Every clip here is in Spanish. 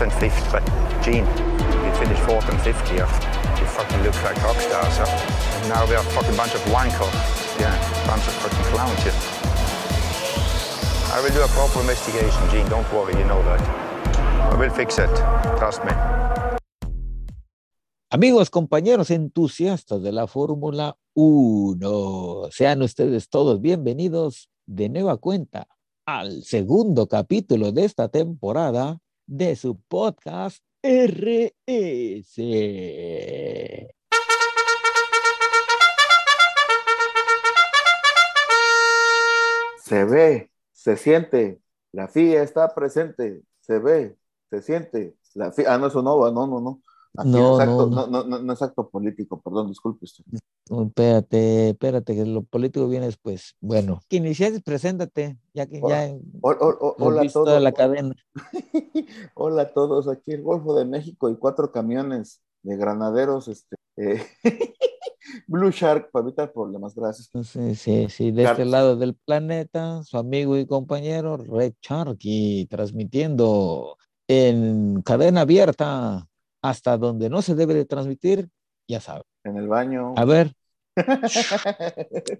and fifth, but Gene, we finished fourth and fifth here. We fucking look like rock stars, huh? And now we are a fucking bunch of wankers. Yeah, bunch of fucking clowns here. I will do a proper investigation, Gene. Don't worry, you know that. I will fix it. Trust me. Amigos, compañeros entusiastas de la Fórmula 1, sean ustedes todos bienvenidos de nueva cuenta al segundo capítulo de esta temporada de su podcast RS. Se ve, se siente, la FIA está presente, se ve, se siente, la FIA, ah, no, eso no, no, no, no. Aquí No, es acto- no, no, no, no es acto político, perdón, disculpe usted. Espérate, espérate, que lo político viene después. Bueno, que iniciaste, preséntate, ya que ya Hol- hol- hol- hemos hola a todos. la cadena. Hola a todos, aquí el Golfo de México y cuatro camiones de granaderos, este, eh, Blue Shark para evitar problemas, gracias. Sí, sí, sí, de este lado del planeta, su amigo y compañero Red Sharky, transmitiendo en cadena abierta hasta donde no se debe de transmitir, ya sabe. En el baño. A ver,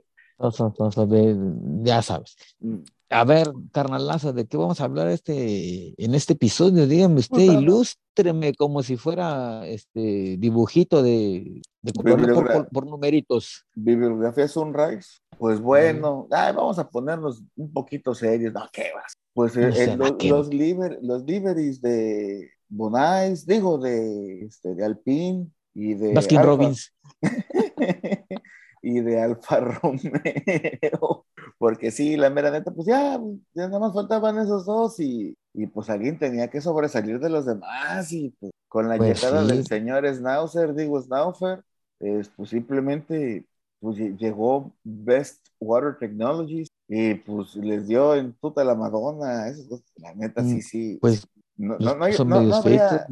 ya sabes. A ver, carnalazo, ¿de qué vamos a hablar este, en este episodio? Dígame usted, Puta. ilústreme como si fuera este dibujito de, de por, por- por numeritos. Bibliografía Sunrise, pues bueno, ay, vamos a ponernos un poquito serios, no, ¿qué vas? Pues eh, No sé, eh, los, los, los liveries de Bonais, digo, de, este, de Alpine y de Baskin Alfa- Robbins. y de Alfa Romeo, porque sí, la mera neta, pues ya, ya nada más faltaban esos dos y, y pues alguien tenía que sobresalir de los demás y pues con la Pues llegada sí. del señor Schnauzer, digo Schnaufer, es, pues simplemente pues lle- llegó Best Water Technologies y pues les dio en puta la Madonna, cosas, la neta sí, Mm, sí, Pues no, no, no hay- no- habría-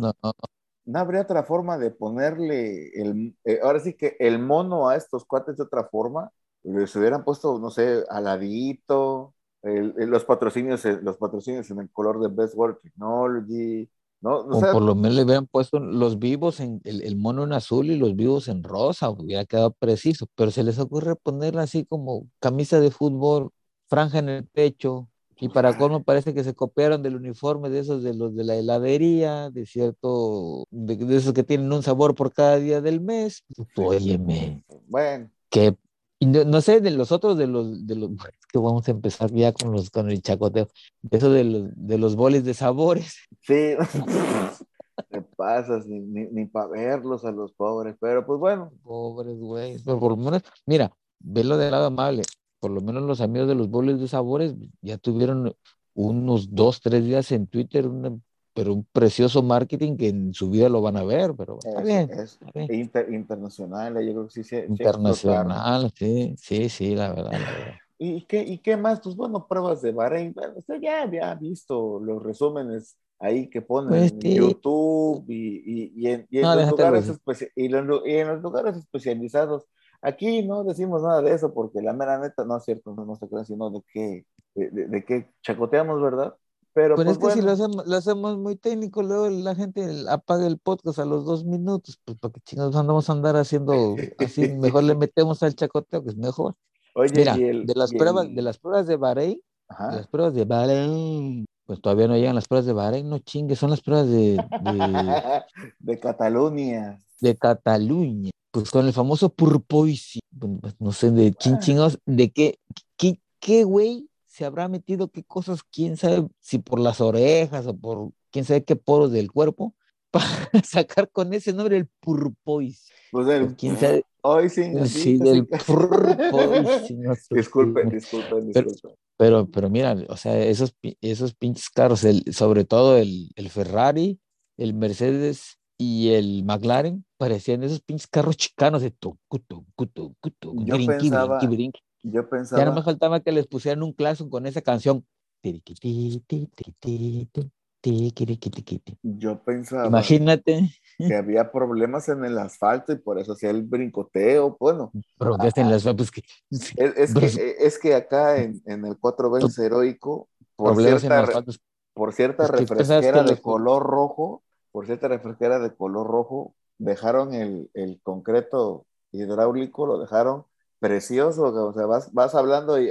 habría otra forma de ponerle el, eh, ahora sí que el mono a estos cuates de otra forma. Les hubieran puesto, no sé, aladito, el- el- los patrocinios, en- los patrocinios en el color de Best World Technology, ¿no? O O sea, por lo menos le hubieran puesto los vivos en el, el mono en azul y los vivos en rosa, hubiera quedado preciso, pero se les ocurre ponerla así como camisa de fútbol, franja en el pecho, y para colmo parece que se copiaron del uniforme de esos de los de la heladería, de cierto, de, de esos que tienen un sabor por cada día del mes. Óyeme, bueno, que no, no sé de los otros de los de los que vamos a empezar ya con los con el chacoteo, de eso de los de los boles de sabores. sí, te pasas, ni, ni, ni para verlos a los pobres, pero pues bueno, Pobres pero por lo menos, mira, velo del lado amable, por lo menos los amigos de los boles de sabores ya tuvieron unos dos, tres días en Twitter, una- pero un precioso marketing que en su vida lo van a ver, pero está es, bien, es está bien. inter- internacional, yo creo que sí, sí. Internacional, sí, sí, sí, la verdad, la verdad. ¿Y qué, ¿Y qué más? Pues bueno, pruebas de Bahrein. Bueno, usted ya había visto los resúmenes ahí que ponen Pues en sí. YouTube y, y, y en, y en No, los lugares y en los lugares especializados. Aquí no decimos nada de eso porque la mera neta no es cierto, no, no se crean, sino de qué, de, de- de qué chacoteamos, ¿verdad? Pero Pero pues es que si lo hacemos, lo hacemos muy técnico, luego la gente apaga el podcast a los dos minutos, pues porque chingados andamos a andar haciendo así, mejor le metemos al chacoteo, que es mejor. oye, Mira, y el, de las pruebas, el- de las pruebas de Bahrein, ajá, Las pruebas de Bahrein, pues todavía no llegan las pruebas de Bahrein, no chingues, son las pruebas de, de, de Cataluña. de Cataluña, pues con el famoso Purpoisi, pues, no sé de quién Ah. chingados, de qué, qué, qué güey se habrá metido, qué cosas, quién sabe, si por las orejas o por quién sabe qué poros del cuerpo, para sacar con ese nombre el Purpoisi. Pues el, Pues, quién sabe, hoy sí, sí, así, del Purpoisi. no sé Disculpen, qué. disculpen, Pero- disculpen. Pero, pero mira, o sea, esos, esos pinches carros, el, sobre todo el, el Ferrari, el Mercedes y el McLaren, parecían esos pinches carros chicanos de tucu, tucu, tucu, tucu, Yo brinqui, pensaba- brinqui, brinqui. Yo Ya no pensaba, me faltaba que les pusieran un claxon con esa canción. Yo pensaba Imagínate, que había problemas en el asfalto y por eso hacía el brincoteo. Bueno, pero que hacen las pues que es, es Pues- que, es que acá en, en el 4 veces heroico, por problemas en cierta, los asfaltos. por cierta refresquera que de los- color rojo, por cierta refresquera de color rojo, dejaron el, el concreto hidráulico, lo dejaron precioso, o sea, vas, vas hablando y...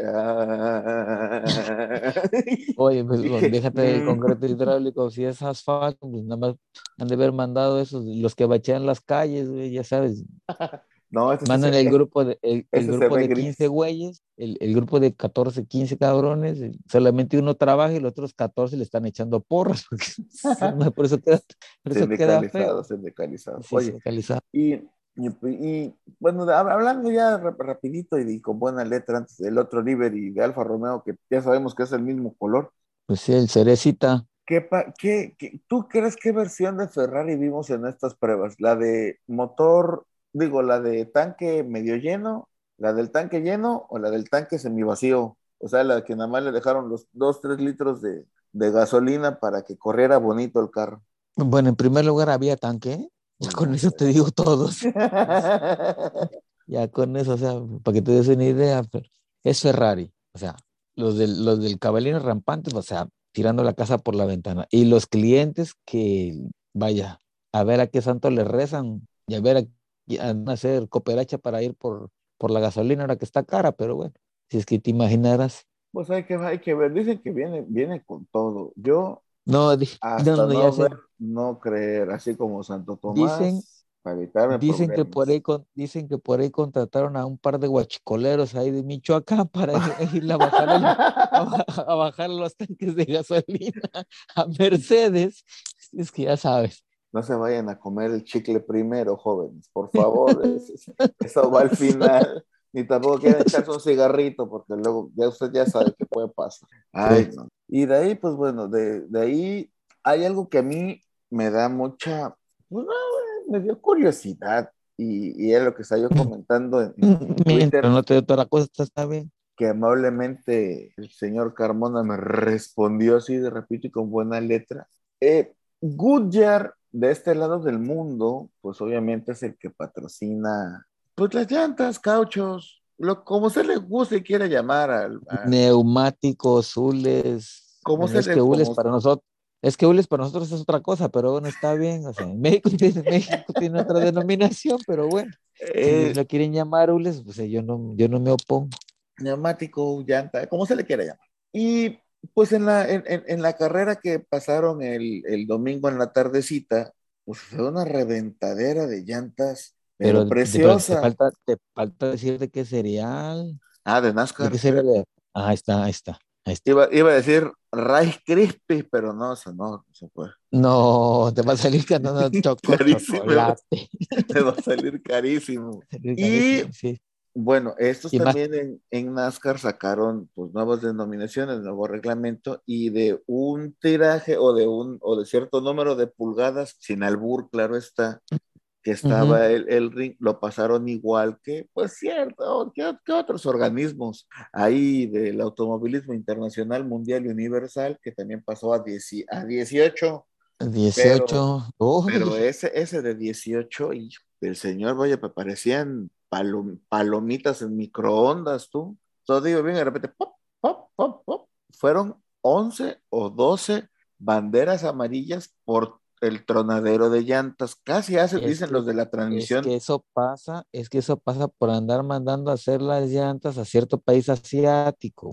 Oye, pues, déjate "Mm". concreto hidráulico, si es asfalto, pues nada más han de haber mandado esos, los que bachean las calles, ya sabes, No, este mandan se- el grupo de, el, el ese se grupo de gris. 15 güeyes, el, el grupo de 14, 15 cabrones, y solamente uno trabaja y los otros 14 le están echando porras, por eso queda, por eso queda feo. sindicalizado. Sí, Oye, sindicalizado. Y, y, y, bueno, hablando ya rap- rapidito y, con buena letra antes del otro River y de Alfa Romeo, que ya sabemos que es el mismo color, Pues sí, el cerecita. ¿qué, pa- qué- qué- tú crees qué versión de Ferrari vimos en estas pruebas? ¿La de motor, digo, la de tanque medio lleno, la del tanque lleno o la del tanque semivacío? O sea, la que nada más le dejaron los 2, 3 litros de, de gasolina para que corriera bonito el carro. Bueno, en primer lugar había tanque, ya con eso te digo todos. Ya con eso, o sea, para que te des una idea, pero es Ferrari, o sea, los del, los del caballero rampante, o sea, tirando la casa por la ventana. Y los clientes que, vaya, a ver a qué santo le rezan y a ver a, y a hacer cooperacha para ir por, por la gasolina ahora que está cara, pero bueno, si es que te imaginaras. Pues hay que, hay que ver, dicen que viene, viene con todo. Yo No, hasta no, no, no, ya ver, no creer, así como Santo Tomás, Dicen- para evitarme Dicen que, por ahí con- dicen que por ahí contrataron a un par de guachicoleros ahí de Michoacán para ir, a, bajar el- a, a bajar los tanques de gasolina a Mercedes. Es que ya sabes. No se vayan a comer el chicle primero, jóvenes, por favor. es- es- eso va al final. Ni tampoco quieren echarse un cigarrito, porque luego ya usted ya sabe qué puede pasar. Ay, no. Y de ahí, pues bueno, de, de ahí hay algo que a mí me da mucha, pues, no, me dio curiosidad. Y, y es lo que estaba yo comentando en, en Twitter. No te dé toda la cosa, está bien. que amablemente el señor Carmona me respondió así de repito y con buena letra. Eh, Goodyear, de este lado del mundo, pues obviamente es el que patrocina pues las llantas, cauchos, lo, como se le guste y quiera llamar al... al- Neumáticos, hules. ¿Cómo se es le- que hules cómo- para nosotros. Es que hules para nosotros es otra cosa, pero bueno, está bien. O sea, México tiene, México tiene otra denominación, pero bueno, si eh, lo quieren llamar hules, pues yo no, yo no me opongo. neumático, llanta, como se le quiera llamar. Y pues en la, en, en- en la carrera que pasaron el, el domingo en la tardecita, pues fue una reventadera de llantas, pero, Pero te- te, preciosa. falta, te falta decirte qué cereal. Ah, de ¿De NASCAR. qué? Ah, ahí está, ahí está. Ahí está. Iba, iba a decir Rice Krispies, pero no, eso no, no se puede. No, te va a salir cantando chocolate. Te va a salir carísimo. Y... Sí. Bueno, estos más- también en, en NASCAR sacaron pues nuevas denominaciones, nuevo reglamento y de un tiraje o de un o de cierto número de pulgadas, sin albur, claro está, que estaba el, el ring, lo pasaron igual que, pues cierto, que, que otros organismos ahí del automovilismo internacional, mundial y universal, que también pasó a, 10 a 18. 18. Uy, Pero ese, ese de 18, y el señor, vaya, parecían palom- palomitas en microondas, tú. Todo digo bien, de repente, pop, pop, pop, pop. Fueron 11 o 12 banderas amarillas por el tronadero de llantas. Casi hacen, Es dicen que- los de la es transmisión. que eso pasa, es que eso pasa por andar mandando a hacer las llantas a cierto país asiático.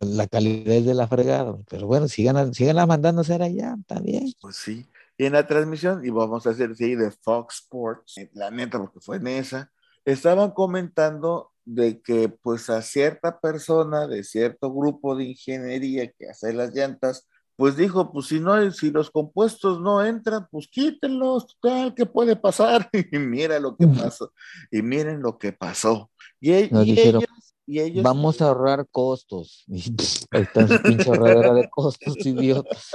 La calidad es de la fregada. Pero bueno, sigan, sigan mandando a hacer allá, bien. Pues sí. Y en la transmisión, y vamos a hacer sí, de Fox Sports, eh, la neta, porque fue en esa, estaban comentando de que pues a cierta persona de cierto grupo de ingeniería que hace las llantas, pues dijo, pues si no, si los compuestos no entran, pues quítenlos, tal, ¿qué puede pasar? Y mira lo que pasó, y miren lo que pasó. Y, e- Nos y dijeron, ellos, y ellos, Vamos a ahorrar costos. Ahí está pinche ahorradera de costos, idiotas.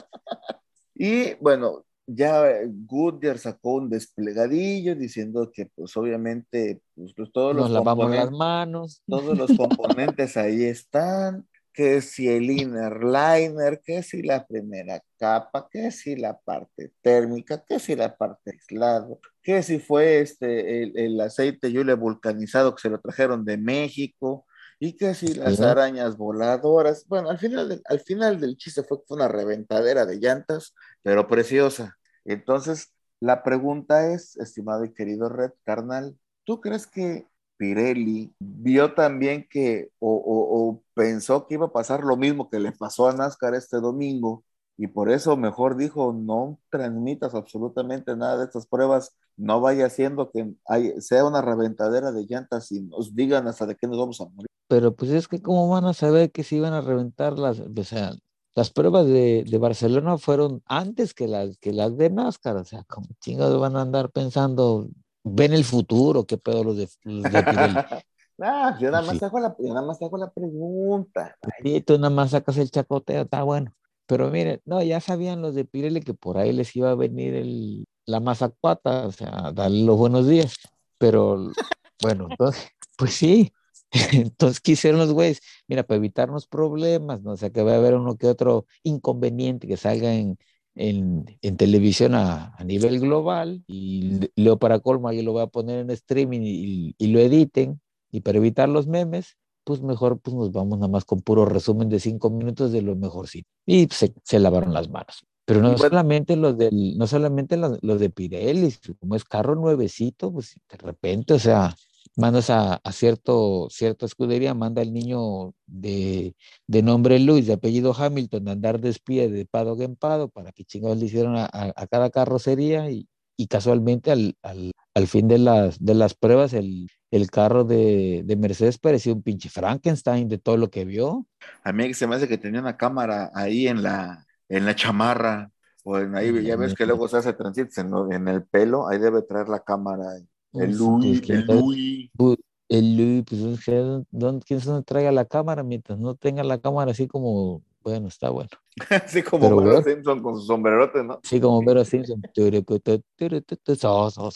Y bueno, ya eh, Goodyear sacó un desplegadillo diciendo que pues obviamente pues, pues, todos, Nos los lavamos las componentes, manos. todos los componentes ahí están, que si el inner liner, que si la primera capa, que si la parte térmica, que si la parte aislado, que si fue este el, el aceite yule vulcanizado que se lo trajeron de México y que si las arañas voladoras, bueno, al final, del, al final del chiste fue, fue una reventadera de llantas, pero preciosa. Entonces, la pregunta es, estimado y querido Red Carnal, ¿tú crees que Pirelli vio también que o, pensó que iba a pasar lo mismo que le pasó a NASCAR este domingo y por eso mejor dijo no transmitas absolutamente nada de estas pruebas, no vaya haciendo que sea una reventadera de llantas y nos digan hasta de qué nos vamos a morir. Pero pues es que cómo van a saber que se iban a reventar las, o sea, las pruebas de, Barcelona fueron antes que las, que las de NASCAR, o sea, como chingados van a andar pensando ven el futuro, qué pedo los de, los de Pirelli. Ah, yo nada más te hago la, nada más hago la pregunta. Sí, tú nada más sacas el chacoteo, está bueno. Pero miren, no, ya sabían los de Pirelli que por ahí les iba a venir el, la mazacuata, o sea, darle los buenos días. Pero bueno, entonces, pues sí. Entonces, ¿qué hicieron los güeyes? Mira, para evitarnos problemas, no o sea, que va a haber uno que otro inconveniente que salga en, en, en televisión a, a, nivel global y luego para colmo yo lo voy a poner en streaming y, y, lo editen y para evitar los memes, pues mejor pues nos vamos nada más con puro resumen de cinco minutos de lo mejor sí. Y se, se lavaron las manos. Pero no solamente los del, no solamente los, los de Pirelli, como es carro nuevecito, pues de repente, o sea, mandas a, a, cierto, cierta escudería, manda al niño de, de, nombre Luis, de apellido Hamilton, a andar de espía de pado en pado, para que chingados le hicieron a, a, cada carrocería y, y casualmente al, al, al, fin de las, de las pruebas el, el carro de, de, Mercedes parecía un pinche Frankenstein de todo lo que vio. A mí se me hace que tenía una cámara ahí en la, en la chamarra, o en ahí, ya ves que luego se hace transit en, en el pelo, ahí debe traer la cámara. El Louis, el Louis. El Louis, pues quién se traiga la cámara mientras no tenga la cámara así como, bueno, está bueno. así como Vero Simpson con su sombrerote, ¿no? Sí, como Vero Simpson.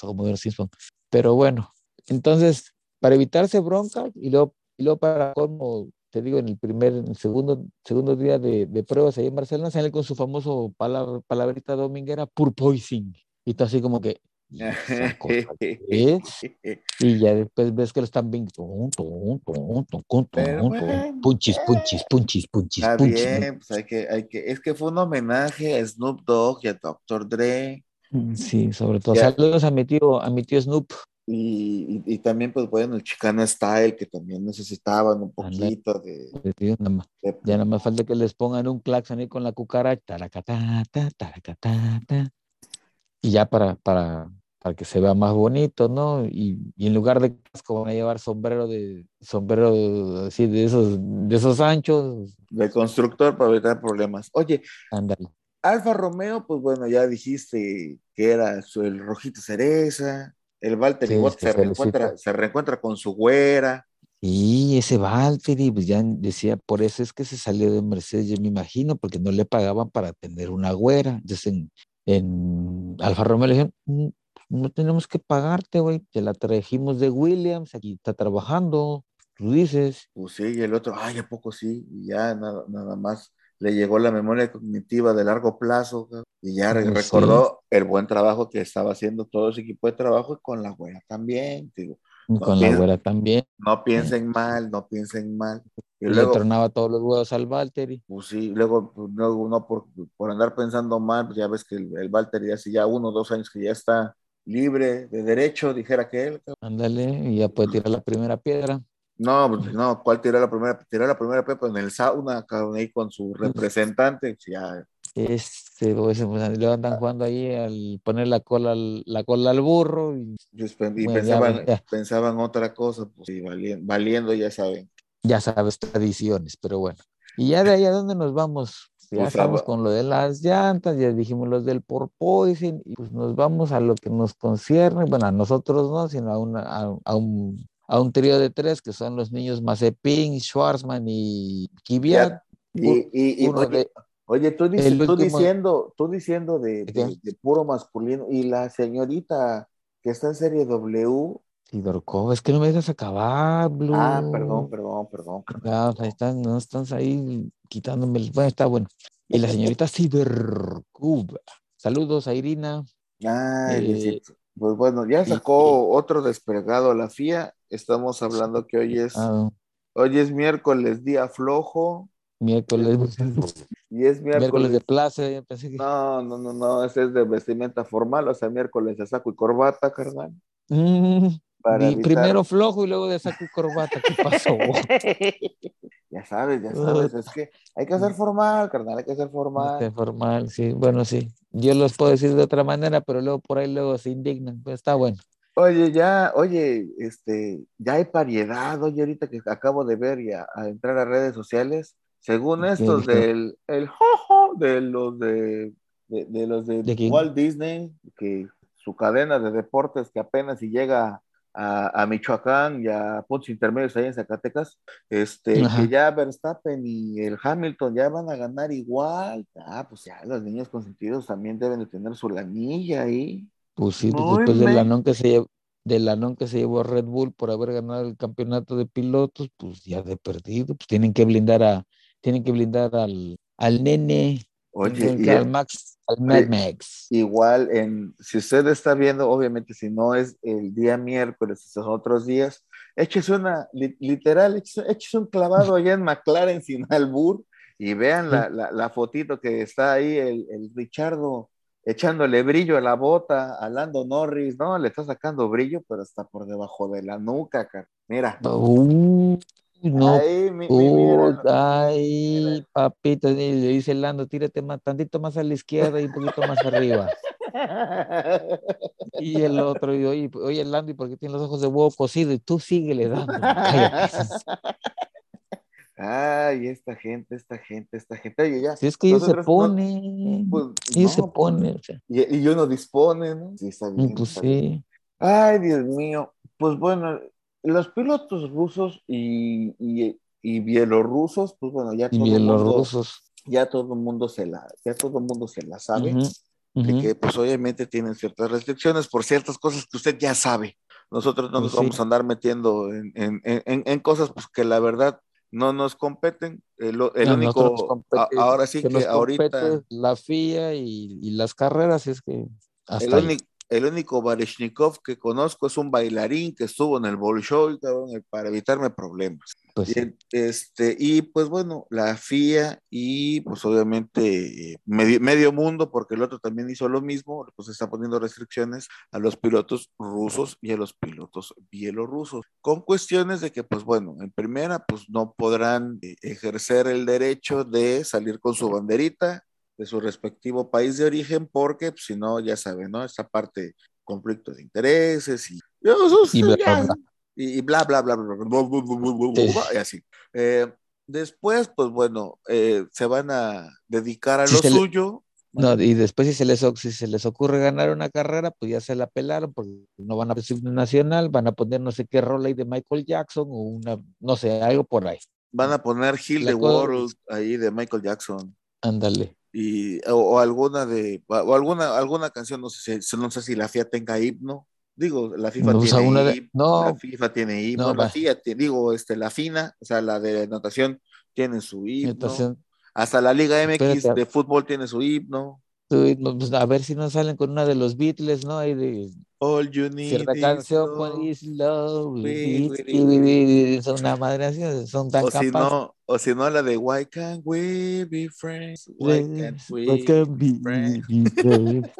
como Vero Simpson. Pero bueno, entonces, para evitarse bronca y luego, y luego para como te digo, en el primer, en el segundo, segundo día de, de pruebas ahí en Barcelona, sale con su famoso palabra, palabrita dominguera, purpoising. Y está así como que, y ya después ves que lo están viendo. Punchis, punchis, punchis, punchis, Está bien, pues hay que, hay que, es que fue un homenaje a Snoop Dogg y a Dr. Dre. Mm, sí, sobre todo. Saludos a mi tío, a mi tío Snoop. Y, y, también, pues bueno, el Chicana Style, que también necesitaban un poquito de, de, nada más. Ya nada más falta que les pongan un claxon ahí con la cucaracha. Taracatata, taracatata. Y ya para, para, para que se vea más bonito, ¿no? Y, y, en lugar de casco van a llevar sombrero de sombrero así de esos de esos anchos de constructor para evitar problemas. Oye, ándale. Alfa Romeo, pues bueno, ya dijiste que era el rojito cereza, el Valtteri sí, se, reencuentra, se reencuentra con su güera. Y ese Valtteri, pues ya decía, por eso es que se salió de Mercedes, yo me imagino, porque no le pagaban para tener una güera. Entonces en, en Alfa Romeo le dijeron, mm, no tenemos que pagarte, güey, te la trajimos de Williams, aquí está trabajando, tú dices. Pues sí, y el otro, ay, ¿a poco sí? Y ya nada, nada más le llegó la memoria cognitiva de largo plazo y ya pues recordó el buen trabajo que estaba haciendo todo ese equipo de trabajo y con la güera también, digo. con la güera también. No piensen mal, no piensen mal. Y, le tronaba todos los huevos al Valtteri. Pues sí, luego, pues, luego no por, por andar pensando mal, pues ya ves que el, el Valtteri hace ya uno o dos años que ya está libre de derecho, dijera que él. Ándale, y ya puede tirar la primera piedra. No, pues, no, ¿cuál tiró la primera? Tiró la primera piedra en el sauna, ahí con su representante, ya. Este, pues, lo andan jugando ahí al poner la cola al, la cola al burro. Y, pensaban, pensaban otra cosa, pues sí, valiendo, valiendo, ya saben. Ya sabes, tradiciones, pero bueno. Y ya de ahí a dónde nos vamos. Ya estamos con lo de las llantas, ya dijimos los del porpoising, y pues nos vamos a lo que nos concierne, bueno, a nosotros no, sino a, una, a, un, a un trío de tres que son los niños Mazepin, Schwarzman y Kvyat. Y, y, oye, tú, tú, diciendo, tú diciendo de, de, puro masculino, y la señorita que está en serie W, Sidorkov, es que no me dejas acabar, Blue. Ah, perdón, perdón, perdón. Ah, ahí están, no están ahí quitándome el... Bueno, está bueno. Y la señorita Sidorkov. Saludos a Irina. Ah, pues bueno, ya sacó otro desplegado a la FIA. Estamos hablando que hoy es Hoy es miércoles, día flojo. Miércoles. Y es miércoles. Miércoles de plaza. pensé que- No, no, no, no, ese es de vestimenta formal, o sea, miércoles de saco y corbata, carnal. Mm, Para y primero flojo y luego de saco y corbata. ¿Qué pasó? Ya sabes, ya sabes, es que hay que ser formal, carnal, hay que ser formal. Este, formal, sí. Bueno, sí. Yo los puedo decir de otra manera, pero luego por ahí luego se indignan. Pues está bueno. Oye, ya, oye, este, ya hay variedad, oye, ahorita que acabo de ver y a, a entrar a redes sociales, según ¿Qué estos del, el jojo de los de, de, de los de, ¿De? Walt Disney, que su cadena de deportes que apenas si llega a, a Michoacán y a puntos intermedios ahí en Zacatecas, este, Ajá. que ya Verstappen y el Hamilton ya van a ganar igual, ah, pues ya los niños consentidos también deben de tener su lanilla ahí. Pues sí, pues Muy después del anón que se llevó, del anón que se llevó Red Bull por haber ganado el campeonato de pilotos, pues ya de perdido, pues tienen que blindar a, tienen que blindar al, al nene, Oye, y, al Max, al Mad Max. Igual, en, si usted está viendo, obviamente, si no es el día miércoles, estos otros días, échese una, li- literal, échese, un clavado allá en McLaren sin albur y vean la, la, la fotito que está ahí, el, el Richardo echándole brillo a la bota, a Lando Norris, ¿no? Le está sacando brillo, pero está por debajo de la nuca, car- Mira. Uh, no, Ahí, mi, mi- mira. ay, papito, y le dice Lando, tírate más, tantito más a la izquierda y un poquito más arriba. Y el otro, y oye, oye, Lando, ¿y por qué tiene los ojos de huevo cocido? Y tú síguele dando. Ay, esta gente, esta gente, esta gente. Oye, ya. Si es que ellos se no- ponen, pues, ellos se no, ponen, o sea, Y, y uno dispone, ¿no? Sí, está bien. pues está bien. sí. Ay, Dios mío. Pues bueno, los pilotos rusos y, y, y bielorrusos, pues bueno, ya todo el mundo, bielorrusos. ya todo el mundo se la, ya todo el mundo se la sabe, Ujú, de ujú. que pues obviamente tienen ciertas restricciones por ciertas cosas que usted ya sabe. Nosotros no Pues nos sí. vamos a andar metiendo en, en, en, en cosas pues, que la verdad no nos competen. El, el nos único, a- ahora sí que que, ahorita... la FIA y, y las carreras, es que hasta El, el único Barishnikov que conozco es un bailarín que estuvo en el Bolshoi, cabrón, eh, para evitarme problemas. Pues Y, este, y pues bueno, la FIA y pues obviamente eh, medio, medio mundo, porque el otro también hizo lo mismo, pues está poniendo restricciones a los pilotos rusos y a los pilotos bielorrusos, con cuestiones de que pues bueno, en primera pues no podrán eh, ejercer el derecho de salir con su banderita de su respectivo país de origen, porque pues, si no, ya saben, ¿no? Esta parte, conflicto de intereses y... Y bla, y bla, bla, bla, bla, y así. después, pues bueno, se van a dedicar a lo suyo. No, y después si se, les, si se les ocurre ganar una carrera, pues ya se la pelaron, porque no van a decir nacional, van a poner no sé qué rola ahí de Michael Jackson o una, no sé, algo por ahí. Van a poner Hill the World ahí de Michael Jackson. Ándale. Y, o, o alguna de, o alguna, alguna canción, no sé, si, no sé si la FIA tenga himno. Digo, la FIFA No, tiene una de- himno, no. la FIFA tiene himno, No, la. FIA, te- digo, este, la FINA, o sea, la de natación tiene su himno. Hasta la Liga MX Espérate. de fútbol tiene su himno. pues, a ver si no salen con una de los Beatles, ¿no? De All you need cierta is canción, love. is love, We- we- y- son una madre así, son tan O si no, o si no la de Why can't we be friends? Why can't we be friends?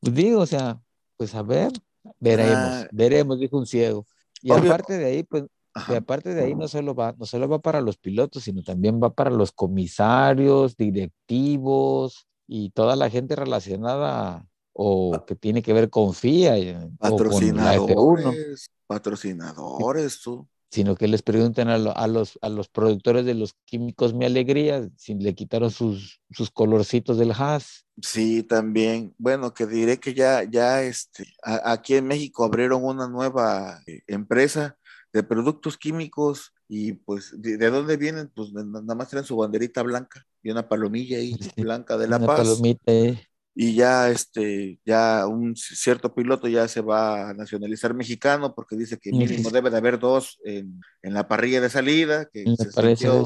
Pues digo, o sea, pues a ver, veremos, Ah. veremos, dijo un ciego. Y Obvio. aparte de ahí, pues, y aparte de ahí no solo va, no solo va para los pilotos, sino también va para los comisarios, directivos y toda la gente relacionada o que tiene que ver con FIA y- o con la F1, Patrocinadores, patrocinadores, tú. sino que les pregunten a, lo- a los, a los productores de los químicos Mi Alegría si le quitaron sus, sus colorcitos del Haas. Sí, también. Bueno, que diré que ya, ya, este, a- aquí en México abrieron una nueva eh, empresa de productos químicos y pues, ¿de, de dónde vienen? Pues na- nada más tienen su banderita blanca y una palomilla ahí blanca de La Una Paz. palomita, eh. Y ya este ya un cierto piloto ya se va a nacionalizar mexicano porque dice que mínimo debe de haber dos en, en la parrilla de salida que Me se sintió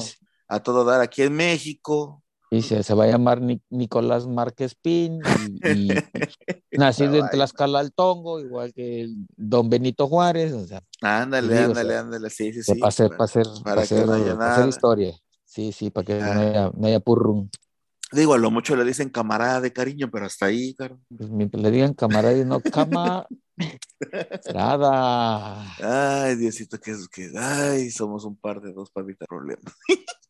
a todo dar aquí en México Y se, se va a llamar Ni- Nicolás Márquez Pin y, y nacido en. Tlaxcala al Tongo, igual que el don Benito Juárez, o sea, Ándale, Sí, o ándale, sea, ándale, sí, sí, sí. para hacer, para- hacer, para para hacer, no para hacer historia. Sí, sí, para que Ah. no haya, no haya purrum. Digo, a lo mucho le dicen camarada de cariño, pero hasta ahí, claro. Pues mientras le digan camarada y no cama, nada. Ay, Diosito, que es que, ay, somos un par de dos para evitar problemas.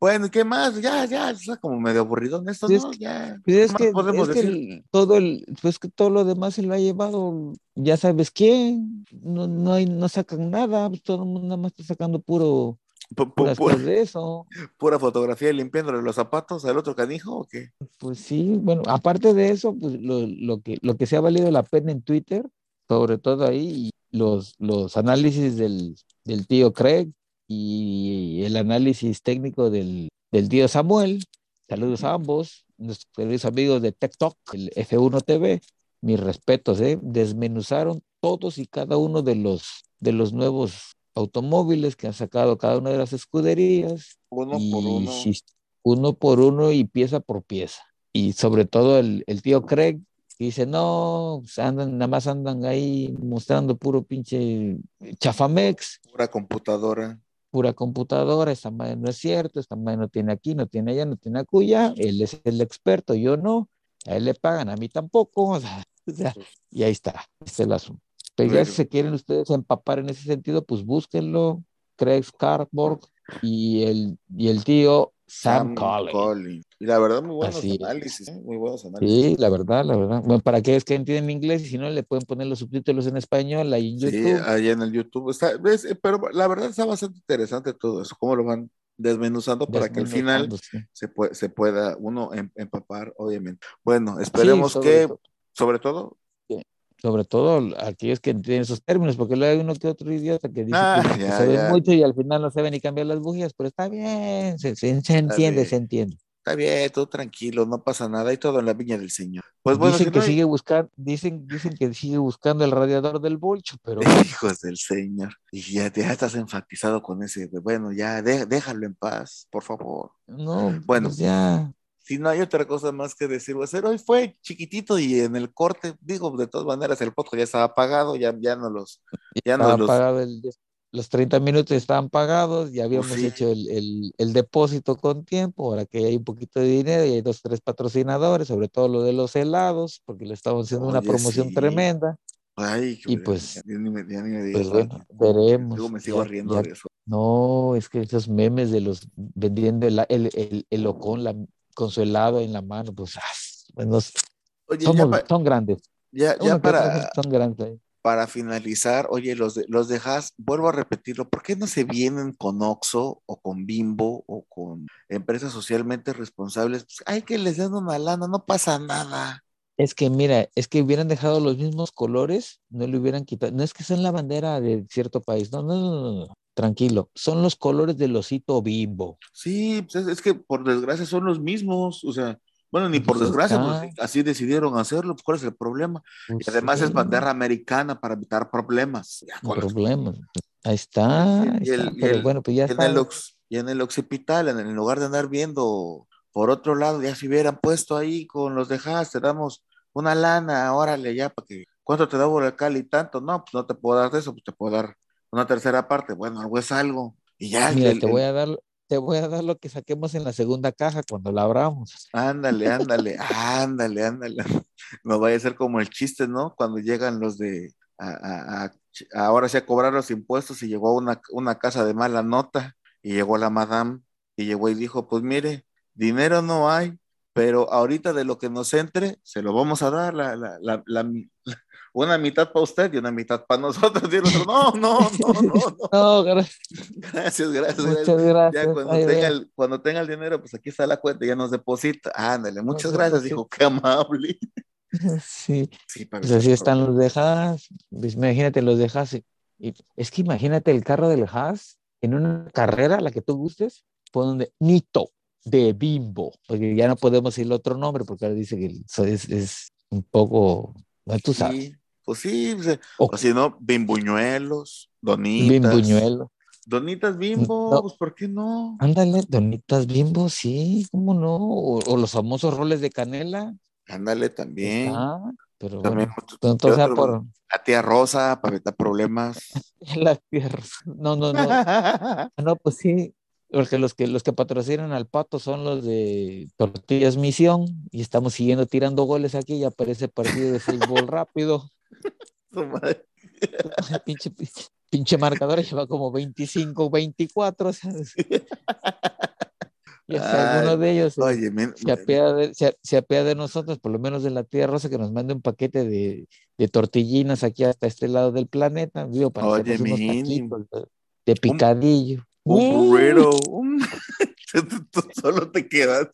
bueno, ¿qué más? Ya, ya, está como medio aburrido en esto, ¿no? Ya. Pues ¿qué es que, todo el, pues que todo lo demás se lo ha llevado, ya sabes quién, no, no hay, no sacan nada, pues todo el mundo nada más está sacando puro, Pu- pu- puras pu- cosas de eso. pura fotografía limpiándole los zapatos al otro canijo o qué? Pues sí, bueno, aparte de eso, pues lo, lo que, lo que se ha valido la pena en Twitter, sobre todo ahí, los, los análisis del, del tío Craig y el análisis técnico del, del tío Samuel. Saludos a ambos, nuestros queridos amigos de TikTok, el F1 TV. Mis respetos, ¿eh? Desmenuzaron todos y cada uno de los, de los nuevos automóviles que han sacado cada una de las escuderías Uno y por uno. uno por uno y pieza por pieza. Y sobre todo el, el tío Craig dice, no, pues andan, nada más andan ahí mostrando puro pinche chafamex, Pura computadora. pura computadora, esta madre no es cierto, esta madre no tiene aquí, no tiene allá, no tiene acuya, él es el experto, yo no, a él le pagan, a mí tampoco, o sea, o sea, y ahí está, este es el asunto. Pero ya si se quieren ustedes empapar en ese sentido, pues búsquenlo, Craig Scarborg y el, y el tío Sam, Collins. Collins. Y la verdad, muy buenos Así es. análisis, ¿eh? muy buenos análisis. Sí, la verdad, la verdad. Bueno, para aquellos que entienden inglés y si no, le pueden poner los subtítulos en español ahí en Sí, YouTube. ahí en el YouTube está, ves, Eh, pero la verdad está bastante interesante todo eso, cómo lo van desmenuzando para que al final sí. se, pue- se pueda uno em- empapar, obviamente. Bueno, esperemos Sí, que, sobre todo, sobre todo aquellos que entienden esos términos, porque luego hay uno que otro idiota que dice Ah, que, que ya, sabe ya. mucho y al final no sabe ni cambiar las bujías, pero está bien, se, se- se entiende, bien. se entiende. está bien, todo tranquilo, no pasa nada y todo en la viña del Señor. Pues bueno, dicen si que no hay- sigue buscando, dicen, dicen que sigue buscando el radiador del bolcho, pero hijos del Señor, y ya, ya estás enfatizado con ese, bueno, ya de- déjalo en paz, por favor. no, Bueno. pues ya. Si no hay otra cosa más que decir, va a ser hoy fue chiquitito y en el corte, digo, de todas maneras el podcast ya estaba apagado, ya, ya no los, ya no los, pagado el- los 30 minutos estaban pagados, ya habíamos sí. hecho el, el- el depósito con tiempo, ahora que hay un poquito de dinero y hay dos, tres patrocinadores, sobre todo lo de los helados, porque le estamos haciendo una promoción sí. tremenda. ay, y pues- ya ni me- ya ni me pues bueno, veremos, Luego me sigo riendo de eso. No, es que esos memes de los vendiendo el, el, el, el locón la- con su helado en la mano, pues, ah, bueno, Oye, somos- ya, pa- son grandes. ya, ya para, son grandes. para finalizar, oye, los de, los de Haas, vuelvo a repetirlo, ¿por qué no se vienen con Oxxo o con Bimbo o con empresas socialmente responsables? Pues, hay que les den una lana, no pasa nada. Es que mira, es que hubieran dejado los mismos colores, no le hubieran quitado. No es que sean la bandera de cierto país, no, no, no, no, Tranquilo, son los colores del osito bimbo. Sí, pues es, es que por desgracia son los mismos, o sea, bueno, ni por Pues desgracia, está. pues, así decidieron hacerlo, pues, ¿cuál es el problema? Pues Y además sí, es bandera americana para evitar problemas. Ya problemas. Ahí está, ahí Y el- está, pero el- bueno, pues ya y en está. el, y en el occipital, en, en lugar de andar viendo por otro lado, ya se hubieran puesto ahí con los de Haas, te damos una lana, órale, ya, para que, ¿cuánto te da Borecal y tanto? No, pues no te puedo dar de eso, pues te puedo dar una tercera parte, bueno, algo es algo. Y ya, Mira, el- te voy a dar, te voy a dar lo que saquemos en la segunda caja cuando la abramos. ándale, ándale, ándale, ándale. No vaya a ser como el chiste, ¿no? Cuando llegan los de, a, a- a- ahora sí a cobrar los impuestos y llegó una, una casa de mala nota y llegó la madame y llegó y dijo, pues mire, dinero no hay, pero ahorita de lo que nos entre, se lo vamos a dar, la, la, la, la- una mitad para usted y una mitad para nosotros. Y el otro, no, no, no, no, no. No, gracias, Gracias, gracias. muchas gracias. Ya cuando tenga, el, cuando tenga el dinero, pues aquí está la cuenta, ya nos deposita. Ándale, muchas gracias, dijo, qué amable. Sí, Sí, para pues así están los de Haas. Pues imagínate los de Haas. y- es que imagínate el carro del Haas en una carrera, la que tú gustes, ponen Nito de Bimbo, porque ya no podemos decir el otro nombre, porque ahora dice que es, es un poco, bueno, tú sabes, Sí, pues sí, pues, O- o si no, bimbuñuelos, donitas. Bimbuñuelo. Donitas Bimbo, No. pues ¿por qué no? Ándale, donitas bimbo, sí, cómo no. O, o los famosos roles de canela. Ándale también. Está, pero También bueno, otro- entonces otro- por La tía Rosa para evitar problemas. la tierra. No, no, no. Ah, No, pues sí, porque los que los que patrocinan al Pato son los de Tortillas Misión y estamos siguiendo tirando goles aquí y aparece partido de fútbol rápido. Su madre. pinche, pinche, pinche marcador lleva como 25, 24, o sea, y hasta alguno Ay, de ellos se, Oye, men- se apea de, se, se apea de nosotros, por lo menos de la tía Rosa, que nos mande un paquete de, de tortillinas aquí hasta este lado del planeta, digo, para Oye, unos taquitos de picadillo. Un Mm. burrito. un- tú, tú- solo te quedas,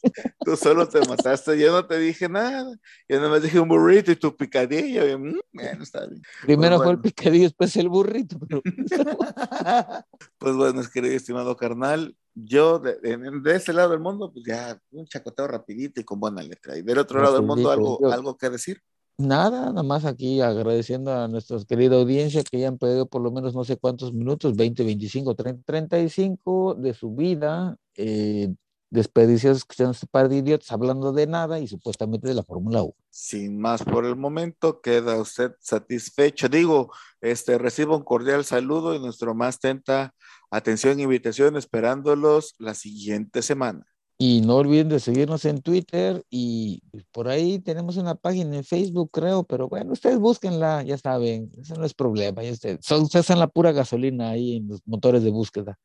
tú solo te mataste. Yo no te dije nada. Yo nada más dije un burrito y tu picadillo. y, mm, bueno, está bien. Primero fue el bueno. picadillo, después el burrito, pero Pues bueno, es querido estimado carnal, yo de, de, de este lado del mundo, pues ya un chacoteo rapidito y con buena letra. Y del otro lado del mundo, algo, algo que decir. Nada, nada más aquí agradeciendo a nuestra querida audiencia que ya han pedido por lo menos no sé cuántos minutos, 20, 25, 30, 35 de su vida, eh, desperdiciados escuchando este par de idiotas hablando de nada y supuestamente de la Fórmula 1. Sin más por el momento, queda usted satisfecho. Digo, este, reciba un cordial saludo y nuestro más atenta atención e invitación esperándolos la siguiente semana. Y no olviden de seguirnos en Twitter y por ahí tenemos una página en Facebook, creo, pero bueno, ustedes búsquenla, ya saben, eso no es problema. Ya ustedes, son, ustedes la pura gasolina ahí en los motores de búsqueda.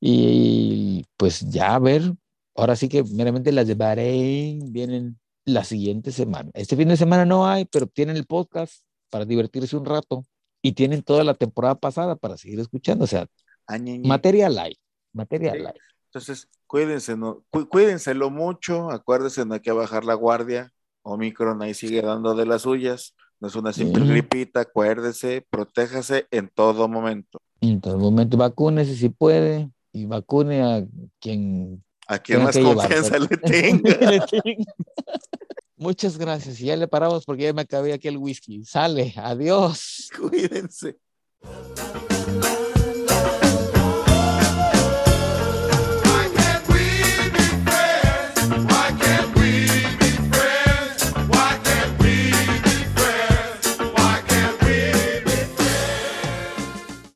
Y pues ya a ver, ahora sí que meramente las de Bahrein vienen la siguiente semana. Este fin de semana no hay, pero tienen el podcast para divertirse un rato y tienen toda la temporada pasada para seguir escuchando. O sea, Añeñe. material hay, material Sí. hay. Entonces, cuídense, no, cu- cuídenselo mucho, acuérdense, no hay que bajar la guardia. Omicron ahí sigue dando de las suyas. No es una simple gripita, acuérdese, protéjase en todo momento. En todo momento vacúnese si puede y vacune a quien A quien más llevar, confianza le tenga. le tenga. Muchas gracias. Y ya le paramos porque ya me acabé aquí el whisky. Sale. Adiós. Cuídense.